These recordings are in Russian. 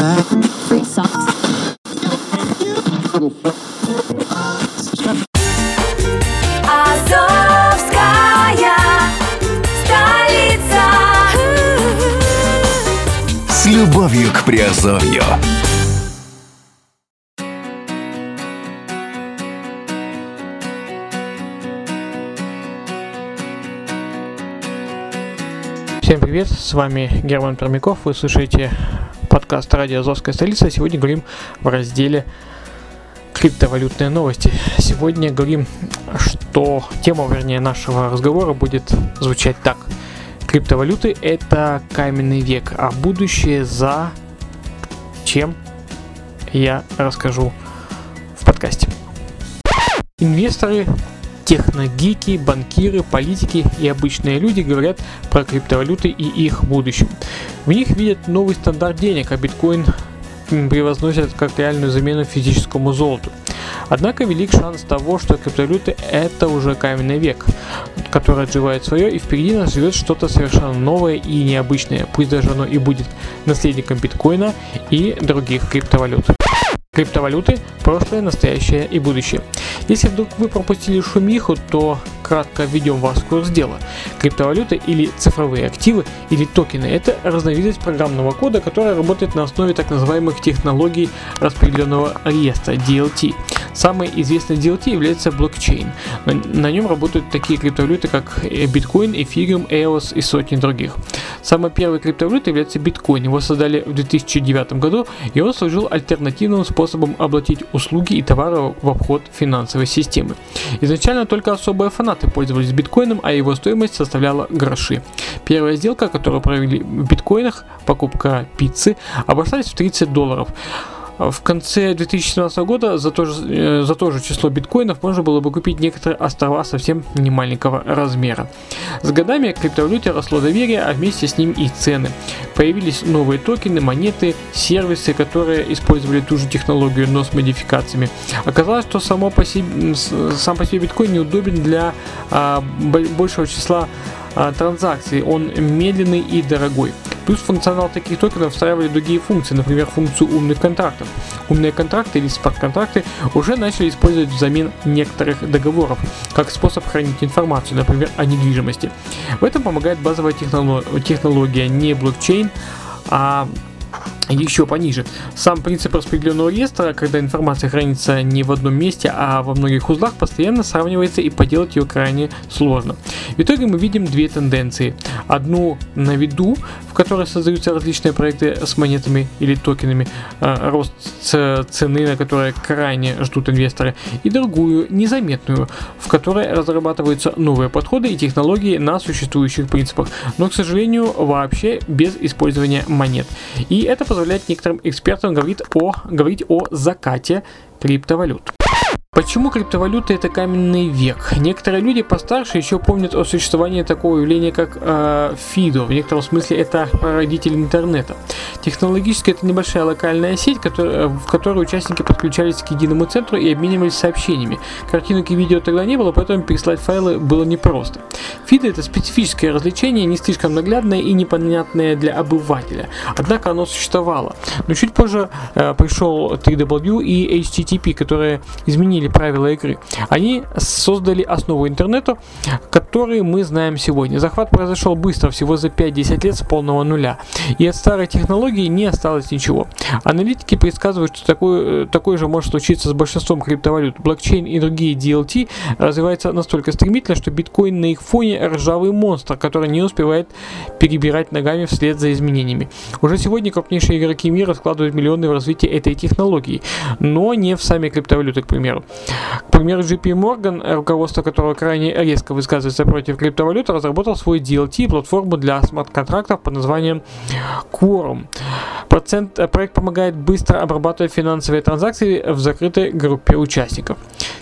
Free socks. Азовская столица. С любовью к Приазовью. Всем привет, с вами Герман Пермяков, вы слушаете подкаст «Радио Азовская столица». Сегодня говорим в разделе криптовалютные новости. Сегодня говорим, что тема, вернее, нашего разговора будет звучать так. Криптовалюты – это каменный век, а будущее за чем я расскажу в подкасте. Инвесторы техногики, банкиры, политики и обычные люди говорят про криптовалюты и их будущем. В них видят новый стандарт денег, а биткоин превозносят как реальную замену физическому золоту. Однако велик шанс того, что криптовалюты это уже каменный век, который отживает свое, и впереди нас живет что-то совершенно новое и необычное, пусть даже оно и будет наследником биткоина и других криптовалют. Криптовалюты – прошлое, настоящее и будущее. Если вдруг вы пропустили шумиху, то кратко введем вас в курс дела. Криптовалюты или цифровые активы или токены – это разновидность программного кода, которая работает на основе так называемых технологий распределенного реестра DLT. Самой известной DLT является блокчейн. На, на нем работают такие криптовалюты, как э, биткоин, эфириум, EOS и сотни других. Самой первой криптовалютой является биткоин. Его создали в 2009 году, и он служил альтернативным способом оплатить услуги и товары в обход финансовой системы. Изначально только особые фанаты пользовались биткоином, а его стоимость составляла гроши. Первая сделка, которую провели в биткоинах, покупка пиццы, обошлась в 30 долларов. В конце 2017 года за то, же, э, за то же число биткоинов можно было бы купить некоторые острова совсем немаленького размера. С годами к криптовалюте росло доверие, а вместе с ним и цены. Появились новые токены, монеты, сервисы, которые использовали ту же технологию, но с модификациями. Оказалось, что само по себе, сам по себе биткоин неудобен для а, бо- большего числа транзакций, он медленный и дорогой. Плюс функционал таких токенов встраивали другие функции, например, функцию умных контрактов. Умные контракты или смарт-контракты уже начали использовать взамен некоторых договоров, как способ хранить информацию, например, о недвижимости. В этом помогает базовая техноло- технология не блокчейн, а еще пониже. Сам принцип распределенного реестра, когда информация хранится не в одном месте, а во многих узлах, постоянно сравнивается и поделать ее крайне сложно. В итоге мы видим две тенденции. Одну на виду, в которой создаются различные проекты с монетами или токенами, э, рост цены, на которые крайне ждут инвесторы, и другую, незаметную, в которой разрабатываются новые подходы и технологии на существующих принципах, но, к сожалению, вообще без использования монет. И это позволяет некоторым экспертам говорить о, говорить о закате криптовалют. Почему криптовалюта это каменный век? Некоторые люди постарше еще помнят о существовании такого явления, как э, FIDO. В некотором смысле это прародитель интернета. Технологически это небольшая локальная сеть, которая, в которой участники подключались к единому центру и обменивались сообщениями. Картинок и видео тогда не было, поэтому переслать файлы было непросто. FIDO это специфическое развлечение, не слишком наглядное и непонятное для обывателя. Однако оно существовало. Но чуть позже э, пришел 3W и HTTP, которые изменили правила игры. Они создали основу интернета, который мы знаем сегодня. Захват произошел быстро, всего за 5-10 лет с полного нуля. И от старой технологии не осталось ничего. Аналитики предсказывают, что такое, такое же может случиться с большинством криптовалют. Блокчейн и другие DLT развиваются настолько стремительно, что биткоин на их фоне ржавый монстр, который не успевает перебирать ногами вслед за изменениями. Уже сегодня крупнейшие игроки мира вкладывают миллионы в развитие этой технологии, но не в сами криптовалюты, к примеру. К примеру, JP Morgan, руководство которого крайне резко высказывается против криптовалют, разработал свой DLT, платформу для смарт-контрактов под названием Quorum. Процент, э, проект помогает быстро обрабатывать финансовые транзакции в закрытой группе участников.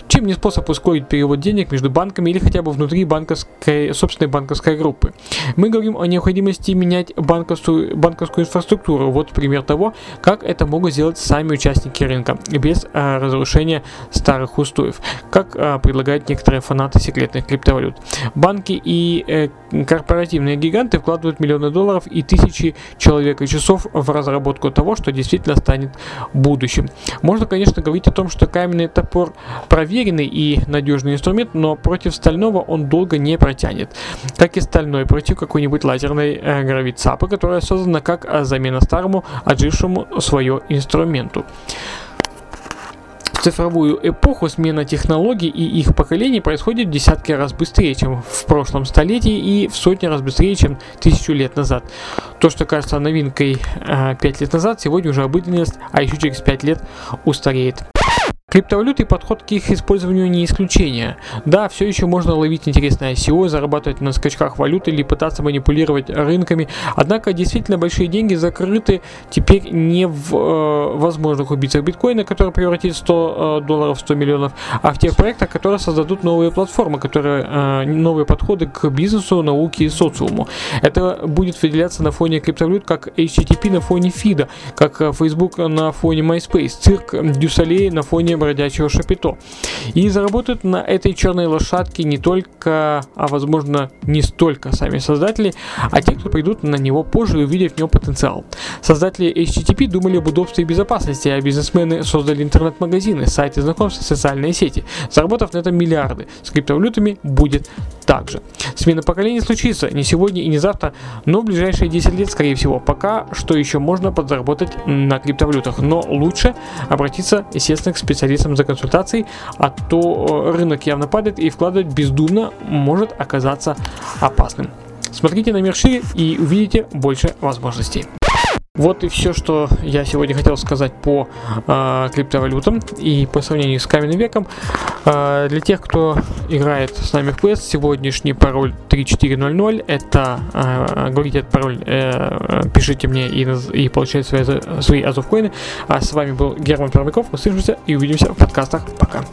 Чем не способ ускорить перевод денег между банками или хотя бы внутри банковской, собственной банковской группы. Мы говорим о необходимости менять банковскую, банковскую инфраструктуру. Вот пример того, как это могут сделать сами участники рынка, без а, разрушения старых устоев, как а, предлагают некоторые фанаты секретных криптовалют. Банки и э, корпоративные гиганты вкладывают миллионы долларов и тысячи человек и часов в разработку того, что действительно станет будущим. Можно, конечно, говорить о том, что каменный топор проверенный и надежный инструмент, но против стального он долго не протянет. Как и стальной против какой-нибудь лазерной э, гравицапы, которая создана как э, замена старому, отжившему свое инструменту. В цифровую эпоху смена технологий и их поколений происходит в десятки раз быстрее, чем в прошлом столетии и в сотни раз быстрее, чем тысячу лет назад. То, что кажется новинкой э, 5 лет назад, сегодня уже обыденность, а еще через 5 лет устареет. Криптовалюты и подход к их использованию не исключение. Да, все еще можно ловить интересное ICO, зарабатывать на скачках валют или пытаться манипулировать рынками, однако действительно большие деньги закрыты теперь не в э, возможных убийцах биткоина, который превратит 100 э, долларов в 100 миллионов, а в тех проектах, которые создадут новые платформы, которые э, новые подходы к бизнесу, науке и социуму. Это будет выделяться на фоне криптовалют как HTTP на фоне фида, как э, Facebook на фоне MySpace, цирк Дюсалей на фоне бродячего шапито. И заработают на этой черной лошадке не только, а возможно не столько сами создатели, а те, кто придут на него позже и увидят в него потенциал. Создатели HTTP думали об удобстве и безопасности, а бизнесмены создали интернет-магазины, сайты знакомств социальные сети, заработав на этом миллиарды. С криптовалютами будет так же. Смена поколений случится не сегодня и не завтра, но в ближайшие 10 лет, скорее всего. Пока что еще можно подзаработать на криптовалютах, но лучше обратиться, естественно, к специалистам за консультацией, а то э, рынок явно падает и вкладывать бездумно может оказаться опасным. Смотрите на мир шире и увидите больше возможностей. Вот и все, что я сегодня хотел сказать по э, криптовалютам и по сравнению с каменным веком. Э, для тех, кто играет с нами в PS, сегодняшний пароль 3400. Это э, говорите этот пароль, э, пишите мне и, и получайте свои, свои азовкоины. А с вами был Герман Пермяков. Услышимся и увидимся в подкастах. Пока.